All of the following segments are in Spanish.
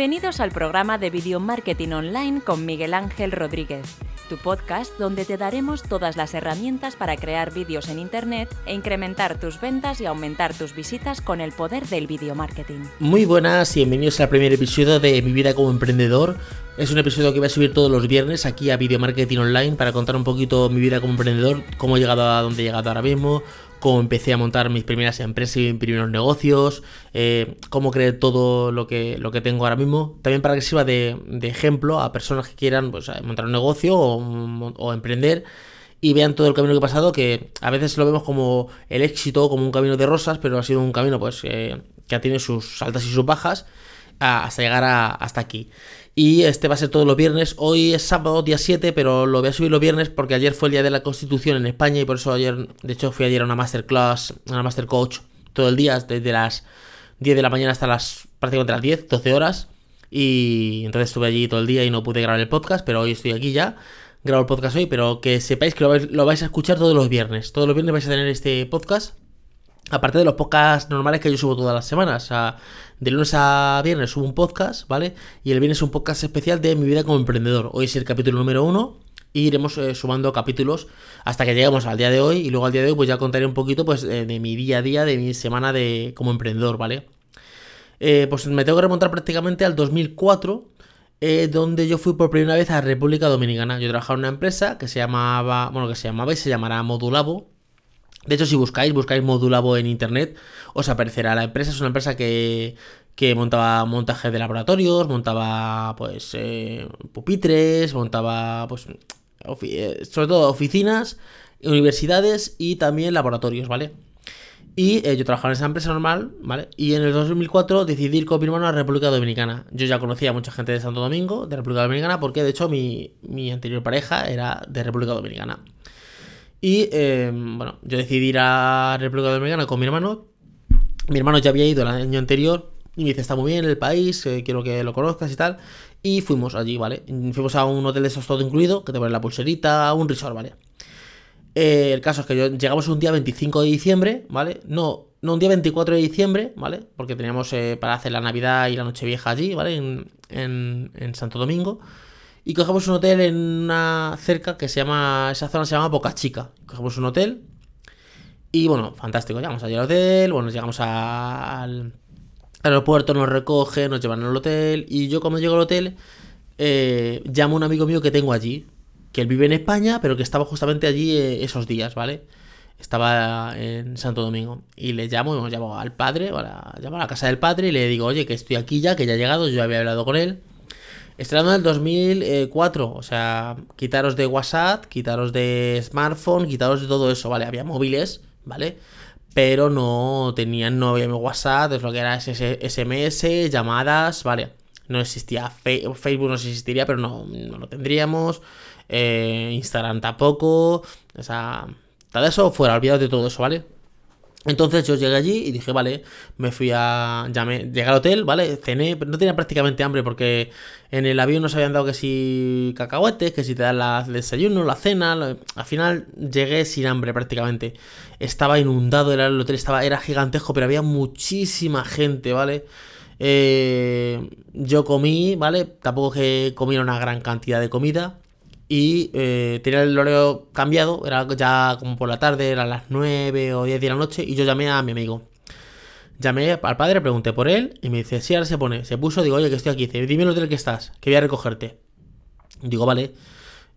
Bienvenidos al programa de Video Marketing Online con Miguel Ángel Rodríguez, tu podcast donde te daremos todas las herramientas para crear vídeos en Internet e incrementar tus ventas y aumentar tus visitas con el poder del video marketing. Muy buenas y bienvenidos al primer episodio de Mi vida como emprendedor. Es un episodio que voy a subir todos los viernes aquí a Video Marketing Online para contar un poquito mi vida como emprendedor, cómo he llegado a donde he llegado ahora mismo, cómo empecé a montar mis primeras empresas y mis primeros negocios, eh, cómo creé todo lo que, lo que tengo ahora mismo. También para que sirva de, ejemplo a personas que quieran pues, montar un negocio o, emprender y vean todo el camino que he pasado, que a veces lo vemos como el éxito, como un camino de rosas, pero ha sido un camino pues eh, que ha tenido sus altas y sus bajas hasta llegar hasta aquí. Y este va a ser todos los viernes. Hoy es sábado, día 7, pero lo voy a subir los viernes porque ayer fue el día de la Constitución en España y por eso ayer, de hecho, fui ayer a una masterclass, a una master coach todo el día, desde las 10 de la mañana hasta las prácticamente las 10, 12 horas. Y entonces estuve allí todo el día y no pude grabar el podcast, pero hoy estoy aquí ya. Grabo el podcast hoy, pero que sepáis que lo vais a escuchar todos los viernes. Todos los viernes vais a tener este podcast Aparte de los podcasts normales que yo subo todas las semanas. O sea, de lunes a viernes subo un podcast, ¿vale? Y el viernes es un podcast especial de mi vida como emprendedor. Hoy es el capítulo número uno. Y iremos eh, sumando capítulos hasta que lleguemos al día de hoy. Y luego al día de hoy, pues ya contaré un poquito pues, de, mi día a día, de mi semana de como emprendedor, ¿vale? Eh, pues me tengo que remontar prácticamente al 2004. Eh, donde yo fui por primera vez a República Dominicana. Yo trabajaba en una empresa que se llamaba, bueno, que se llamaba y se llamará Modulabo, de hecho, si buscáis, buscáis Modulabo en internet, os aparecerá. La empresa es una empresa que, que montaba montaje de laboratorios, montaba pues eh, pupitres, montaba pues eh, sobre todo oficinas, universidades y también laboratorios, ¿vale? Y eh, yo trabajaba en esa empresa normal, ¿vale? Y en el 2004 decidí ir con mi hermano a República Dominicana. Yo ya conocía a mucha gente de Santo Domingo, de República Dominicana, porque de hecho mi, mi anterior pareja era de República Dominicana. Y em, bueno, yo decidí ir a República Dominicana con mi hermano. Mi hermano ya había ido el año anterior y me dice, está muy bien el país, eh, quiero que lo conozcas y tal. Y fuimos allí, ¿vale? Fuimos a un hotel de esos todo incluido, que te ponen la pulserita, un resort, ¿vale? Eh, el caso es que llegamos un día 25 de diciembre, ¿vale? No, no, un día 24 de diciembre, ¿vale? Porque teníamos eh, para hacer la Navidad y la Nochevieja allí, ¿vale? En, en, en Santo Domingo. Y cogemos un hotel en una cerca que se llama, esa zona se llama Boca Chica. Cogemos un hotel y bueno, fantástico, llegamos allí al hotel, bueno, llegamos al aeropuerto, nos recoge, nos llevan al hotel y yo cuando llego al hotel eh, llamo a un amigo mío que tengo allí, que él vive en España, pero que estaba justamente allí eh, esos días, ¿vale? Estaba en Santo Domingo y le llamo, y llamo al padre, llamo a la casa del padre y le digo, oye, que estoy aquí ya, que ya he llegado, yo había hablado con él Estrenando en el 2004, o sea, quitaros de WhatsApp, quitaros de smartphone, quitaros de todo eso, ¿vale? Había móviles, ¿vale? Pero no tenían, no había WhatsApp, es lo que era SMS, llamadas, ¿vale? No existía Facebook, no existiría, pero no, no lo tendríamos. Eh, Instagram tampoco. O sea, todo eso fuera, olvidado de todo eso, ¿vale? Entonces yo llegué allí y dije, vale, me fui a. Llamé, llegué al hotel, ¿vale? Cené, pero no tenía prácticamente hambre porque en el avión nos habían dado que si cacahuetes, que si te dan el desayuno, la cena. al final llegué sin hambre prácticamente. Estaba inundado, el hotel estaba, era gigantejo, pero había muchísima gente, ¿vale? Eh, yo comí, ¿vale? Tampoco que comiera una gran cantidad de comida y eh, tenía el horario cambiado, era ya como por la tarde, eran las 9 o 10 de la noche y yo llamé a mi amigo. Llamé al padre, pregunté por él y me dice, sí, ahora se pone. Se puso, digo, oye, que estoy aquí. Dice, dime el hotel que estás, que voy a recogerte. Digo, vale.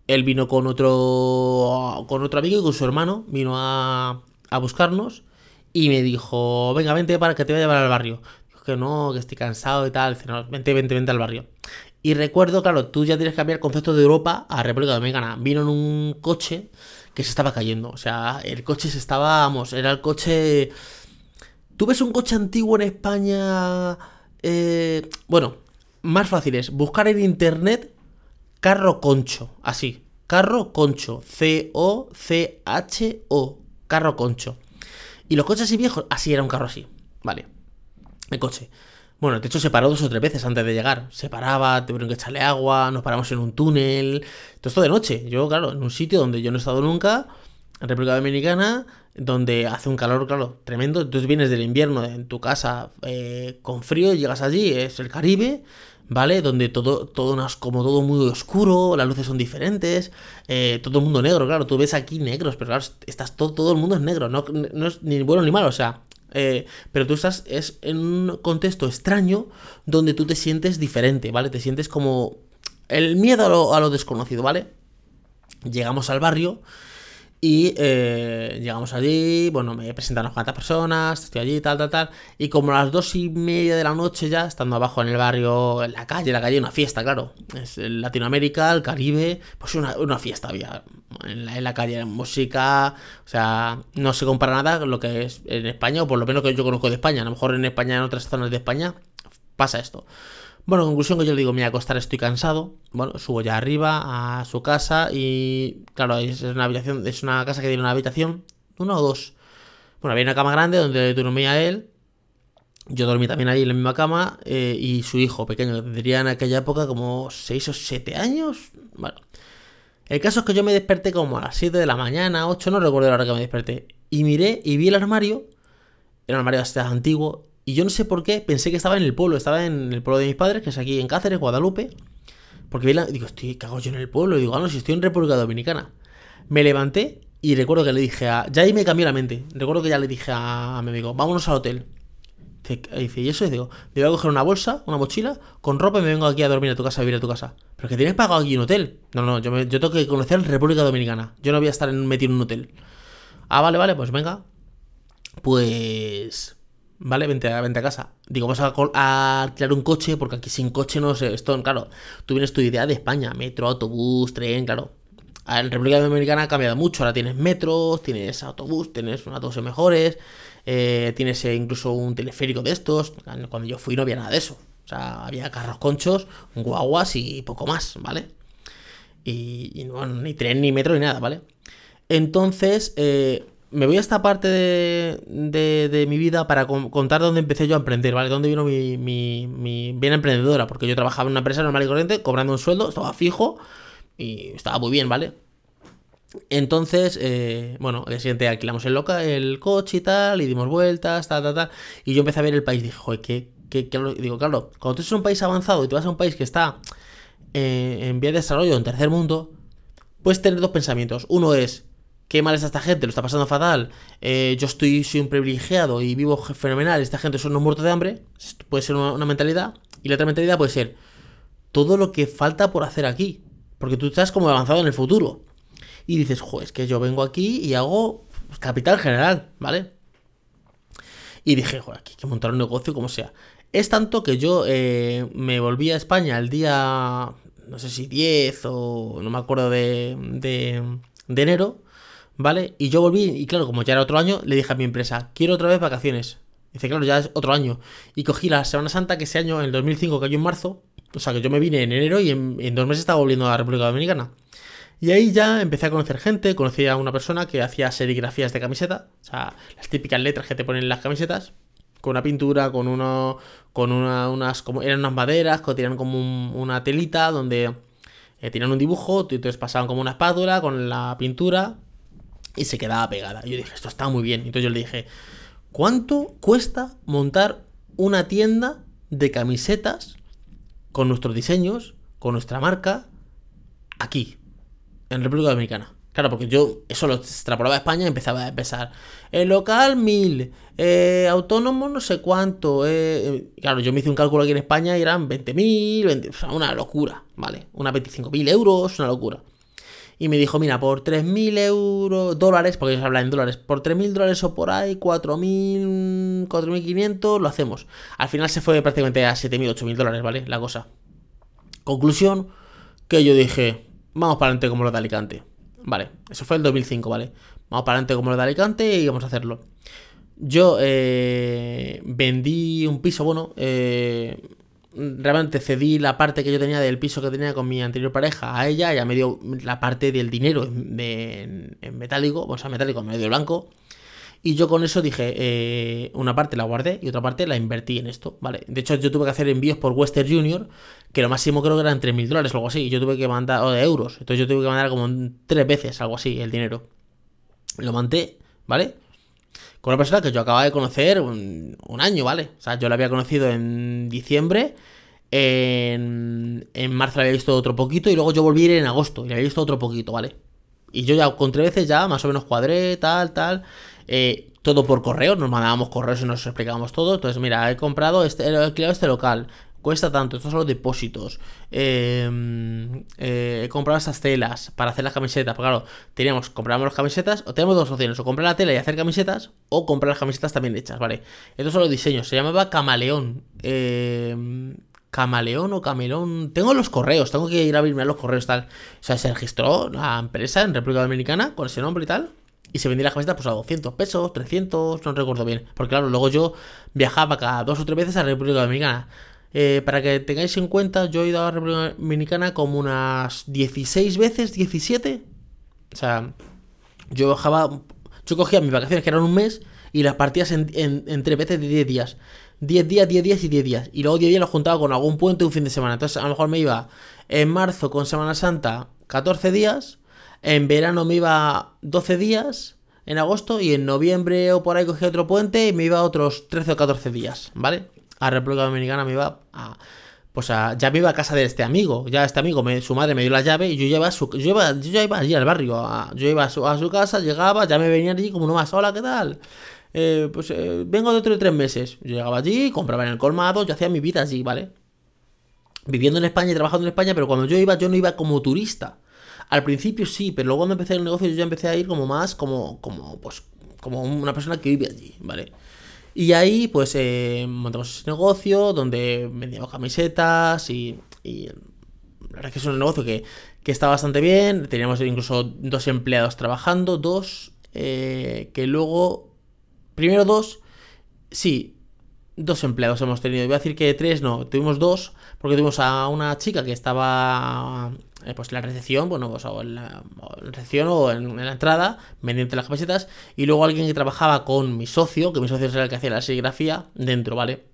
Él vino con otro con otro amigo y con su hermano, vino a, a buscarnos y me dijo, venga, vente para que te voy a llevar al barrio. Dijo que no, que estoy cansado y tal. Dice, no, vente, vente, vente al barrio. Y recuerdo, claro, tú ya tienes que cambiar el concepto de Europa a República Dominicana. Vino en un coche que se estaba cayendo. O sea, el coche se estaba, vamos, era el coche... ¿Tú ves un coche antiguo en España? Eh, bueno, más fácil es buscar en internet carro concho, así. Carro concho, C-O-C-H-O, carro concho. Y los coches así viejos, así era un carro así, vale. El coche. Bueno, de hecho se paró dos o tres veces antes de llegar. Se paraba, tuvieron que echarle agua, nos paramos en un túnel. Todo esto de noche. Yo, claro, en un sitio donde yo no he estado nunca, en República Dominicana, donde hace un calor, claro, tremendo. Entonces vienes del invierno en tu casa eh, con frío, llegas allí, es el Caribe, ¿vale? Donde todo, todo es como todo muy oscuro, las luces son diferentes, eh, todo el mundo negro, claro, tú ves aquí negros, pero claro, estás todo, todo el mundo es negro, no, no es ni bueno ni malo, o sea, eh, pero tú estás es en un contexto extraño donde tú te sientes diferente, ¿vale? Te sientes como el miedo a lo desconocido, ¿vale? Llegamos al barrio y eh, llegamos allí, bueno, me presentan unas cuantas personas, estoy allí, tal, tal, tal. Y como a las dos y media de la noche ya, estando abajo en el barrio, en la calle, la calle, una fiesta, claro. Es Latinoamérica, el Caribe, pues una, una fiesta había. En la, en la calle, música, o sea, no se compara nada con lo que es en España, o por lo menos que yo conozco de España. A lo mejor en España, en otras zonas de España, pasa esto. Bueno, conclusión que yo le digo, me voy acostar, estoy cansado. Bueno, subo ya arriba a su casa y claro, es una habitación, es una casa que tiene una habitación, uno o dos. Bueno, había una cama grande donde dormía él. Yo dormí también ahí en la misma cama eh, y su hijo pequeño, que tendría en aquella época como 6 o 7 años. Bueno, el caso es que yo me desperté como a las 7 de la mañana, 8, no recuerdo la hora que me desperté. Y miré y vi el armario, el armario este antiguo, y yo no sé por qué pensé que estaba en el pueblo, estaba en el pueblo de mis padres, que es aquí en Cáceres, Guadalupe. Porque vi la, digo, estoy cago yo en el pueblo. Y digo, ah, no, si estoy en República Dominicana. Me levanté y recuerdo que le dije a. Ya ahí me cambió la mente. Recuerdo que ya le dije a, mi amigo, vámonos al hotel. Dice, ¿y eso? Y digo, me voy a coger una bolsa, una mochila, con ropa y me vengo aquí a dormir a tu casa, a vivir a tu casa. Pero que tienes pagado aquí un hotel. No, no, yo, yo tengo que conocer República Dominicana. Yo no voy a estar metido en un hotel. Ah, vale, vale, pues venga. Pues ¿vale? Vente a, vente a casa. Digo, vamos a, alquilar un coche, porque aquí sin coche no sé, esto, claro, tú vienes tu idea de España, metro, autobús, tren, claro. En República Dominicana ha cambiado mucho, ahora tienes metros, tienes autobús, tienes unos autobuses mejores, eh, tienes eh, incluso un teleférico de estos. Cuando yo fui no había nada de eso. O sea, había carros conchos, guaguas y poco más, ¿vale? Y, y ni tren, ni metro, ni nada, ¿vale? Entonces, eh, me voy a esta parte de, mi vida para contar dónde empecé yo a emprender, ¿vale? Dónde vino mi, mi, bien emprendedora, porque yo trabajaba en una empresa normal y corriente, cobrando un sueldo, estaba fijo y estaba muy bien, ¿vale? Entonces, eh, bueno, el siguiente alquilamos el, loca, el coche y tal, y dimos vueltas, tal, tal, tal. Y yo empecé a ver el país dije, joder, ¿qué, qué, Digo, claro, cuando tú eres un país avanzado y tú vas a un país que está eh, en vía de desarrollo, en tercer mundo, puedes tener dos pensamientos. Uno es, qué mal está esta gente, lo está pasando fatal, eh, yo estoy, soy un privilegiado y vivo fenomenal, esta gente son unos muertos de hambre, puede ser una, mentalidad, y la otra mentalidad puede ser todo lo que falta por hacer aquí, porque tú estás como avanzado en el futuro, y dices, joder, es que yo vengo aquí y hago capital general, ¿vale? Y dije, joder, aquí hay que montar un negocio como sea. Es tanto que yo eh, me volví a España el día, no sé si 10 o no me acuerdo de, de, de enero, ¿vale? Y yo volví, y claro, como ya era otro año, le dije a mi empresa, quiero otra vez vacaciones. Dice, claro, ya es otro año. Y cogí la Semana Santa que ese año, en el 2005, cayó en marzo. O sea, que yo me vine en enero y en, dos meses estaba volviendo a la República Dominicana. Y ahí ya empecé a conocer gente, conocí a una persona que hacía serigrafías de camiseta, o sea, las típicas letras que te ponen en las camisetas, con una pintura, con uno, con una, unas, como, eran unas maderas, que tenían como una telita donde eh, tenían un dibujo, entonces pasaban como una espátula con la pintura, y se quedaba pegada. yo dije, esto está muy bien. Entonces yo le dije, ¿cuánto cuesta montar una tienda de camisetas con nuestros diseños, con nuestra marca, aquí, en República Dominicana? Claro, porque yo eso lo extrapolaba a España y empezaba a empezar. El local, mil. Eh, autónomo, no sé cuánto. Eh, eh, claro, yo me hice un cálculo aquí en España y eran 20.000, o sea, una locura, ¿vale? Una 25.000 euros, una locura y me dijo, mira, por 3.000 euros, dólares, porque ellos hablan en dólares, por 3.000 dólares o por ahí, 4.000, 4.500, lo hacemos. Al final se fue prácticamente a 7.000, 8.000 dólares, ¿vale? La cosa. Conclusión, que yo dije, vamos para adelante como lo de Alicante. Vale, eso fue el 2005, ¿vale? Vamos para adelante como lo de Alicante y vamos a hacerlo. Yo eh, vendí un piso, bueno, eh, realmente cedí la parte que yo tenía del piso que tenía con mi anterior pareja a ella, ella me dio la parte del dinero en, metálico, o sea, metálico en medio blanco. Y yo con eso dije, eh, una parte la guardé y otra parte la invertí en esto, ¿vale? De hecho, yo tuve que hacer envíos por Western Junior, que lo máximo creo que eran 3.000 dólares o algo así, y yo tuve que mandar, o de euros, entonces yo tuve que mandar como tres veces algo así el dinero. lo monté, ¿vale? Con una persona que yo acababa de conocer un, año, ¿vale? O sea, yo la había conocido en diciembre, en, en marzo la había visto otro poquito y luego yo volví a en agosto y la había visto otro poquito, ¿vale? Y yo ya con tres veces ya más o menos cuadré, tal, tal. Eh, todo por correo, nos mandábamos correos y nos explicábamos todo. Entonces, mira, he comprado este, he alquilado este local, cuesta tanto, estos son los depósitos. Em, eh, comprado estas telas para hacer las camisetas. Porque claro, teníamos, compramos las camisetas, o tenemos dos opciones, o comprar la tela y hacer camisetas, o comprar las camisetas también hechas, ¿vale? Estos son los diseños, se llamaba Camaleón. Em, Camaleón o Camelón. Tengo los correos, tengo que ir a abrirme los correos tal. O sea, se registró la empresa en República Dominicana con ese nombre y tal. Y se vendía la camiseta pues a 200 pesos, 300, no recuerdo bien. Porque claro, luego yo viajaba cada dos o tres veces a República Dominicana. Eh, para que tengáis en cuenta, yo he ido a la República Dominicana como unas 16 veces, 17. O sea, yo bajaba, yo cogía mis vacaciones que eran un mes y las partías en, en, tres veces de 10 días. 10 días, 10 días y 10 días. Y luego 10 días los juntaba con algún puente un fin de semana. Entonces a lo mejor me iba en marzo con Semana Santa 14 días. En verano me iba 12 días. En agosto y en noviembre o por ahí cogía otro puente y me iba otros 13 o 14 días, ¿vale? A República Dominicana me iba a. Pues a, ya me iba a casa de este amigo. Ya este amigo, me, su madre me dio la llave y yo iba, su, yo iba, yo ya iba allí al barrio. yo iba a su, casa, llegaba, ya me venía allí como no más. Hola, ¿qué tal? Eh, pues eh, vengo dentro de tres meses. Yo llegaba allí, compraba en el colmado, yo hacía mi vida allí, ¿vale? Viviendo en España y trabajando en España, pero cuando yo iba, yo no iba como turista. Al principio sí, pero luego cuando empecé el negocio yo ya empecé a ir como más, como, como, pues, como una persona que vive allí, ¿vale? Y ahí, pues, eh, montamos ese negocio donde vendíamos camisetas y, y la verdad es que es un negocio que, está bastante bien. Teníamos incluso dos empleados trabajando, dos, eh, que luego, primero dos, sí, dos empleados hemos tenido. Voy a decir que tres no, tuvimos dos, porque tuvimos a una chica que estaba eh, pues la recepción, bueno, pues o en la, recepción o en, la entrada, vendiendo las camisetas, y luego alguien que trabajaba con mi socio, que mi socio era el que hacía la serigrafía, dentro, ¿vale?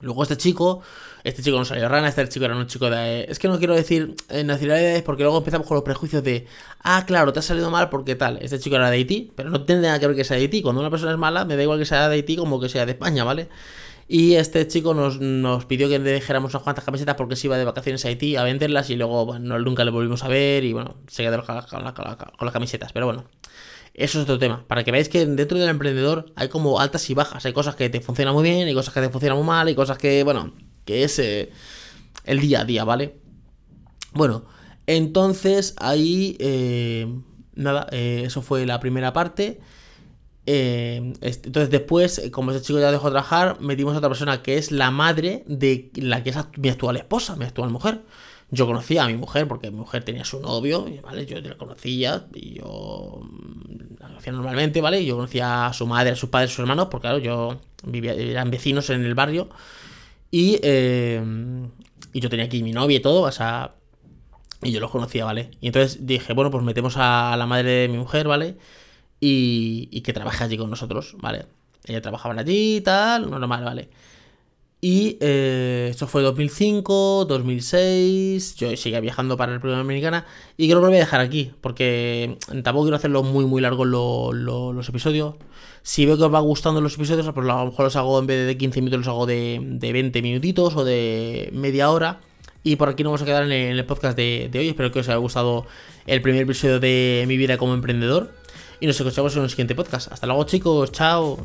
Luego este chico, este chico no salió rana, este chico era un chico de... Es que no quiero decir nacionalidades porque luego empezamos con los prejuicios de... Ah, claro, te ha salido mal porque tal. Este chico era de Haití, pero no tiene nada que ver que sea de Haití. Cuando una persona es mala, me da igual que sea de Haití como que sea de España, ¿vale? Y este chico nos, pidió que le dejáramos unas cuantas camisetas porque se iba de vacaciones a Haití a venderlas y luego bueno, nunca le volvimos a ver y bueno, se quedó con, las camisetas. Pero bueno, eso es otro tema. Para que veáis que dentro del emprendedor hay como altas y bajas. Hay cosas que te funcionan muy bien, hay cosas que te funcionan muy mal, hay cosas que, bueno, que es eh, el día a día, ¿vale? Bueno, entonces ahí, eh, nada, eh, eso fue la primera parte. Eh, entonces después, eh, como ese chico ya dejó de trabajar, metimos a otra persona que es la madre de la que es mi actual esposa, mi actual mujer. Yo conocía a mi mujer porque mi mujer tenía su novio, ¿vale? Yo la conocía y yo mm, la conocía normalmente, ¿vale? Yo conocía a su madre, a sus padres, a sus hermanos, porque claro, yo vivía, eran vecinos en el barrio y, eh, y yo tenía aquí mi novia y todo, o sea, y yo los conocía, ¿vale? Y entonces dije, bueno, pues metemos a la madre de mi mujer, ¿vale? Y, que trabaja allí con nosotros, ¿vale? Ella trabajaba allí y tal, normal, ¿vale? Y eh, esto fue 2005, 2006, yo seguía viajando para la República Dominicana y creo que lo voy a dejar aquí, porque tampoco quiero hacerlo muy muy largo los episodios. Si veo que os va gustando los episodios, pues a lo mejor los hago en vez de 15 minutos, los hago de, de 20 minutitos o de media hora. Y por aquí nos vamos a quedar en el, podcast de, de hoy. Espero que os haya gustado el primer episodio de mi vida como emprendedor y nos escuchamos en un siguiente podcast. Hasta luego chicos, chao.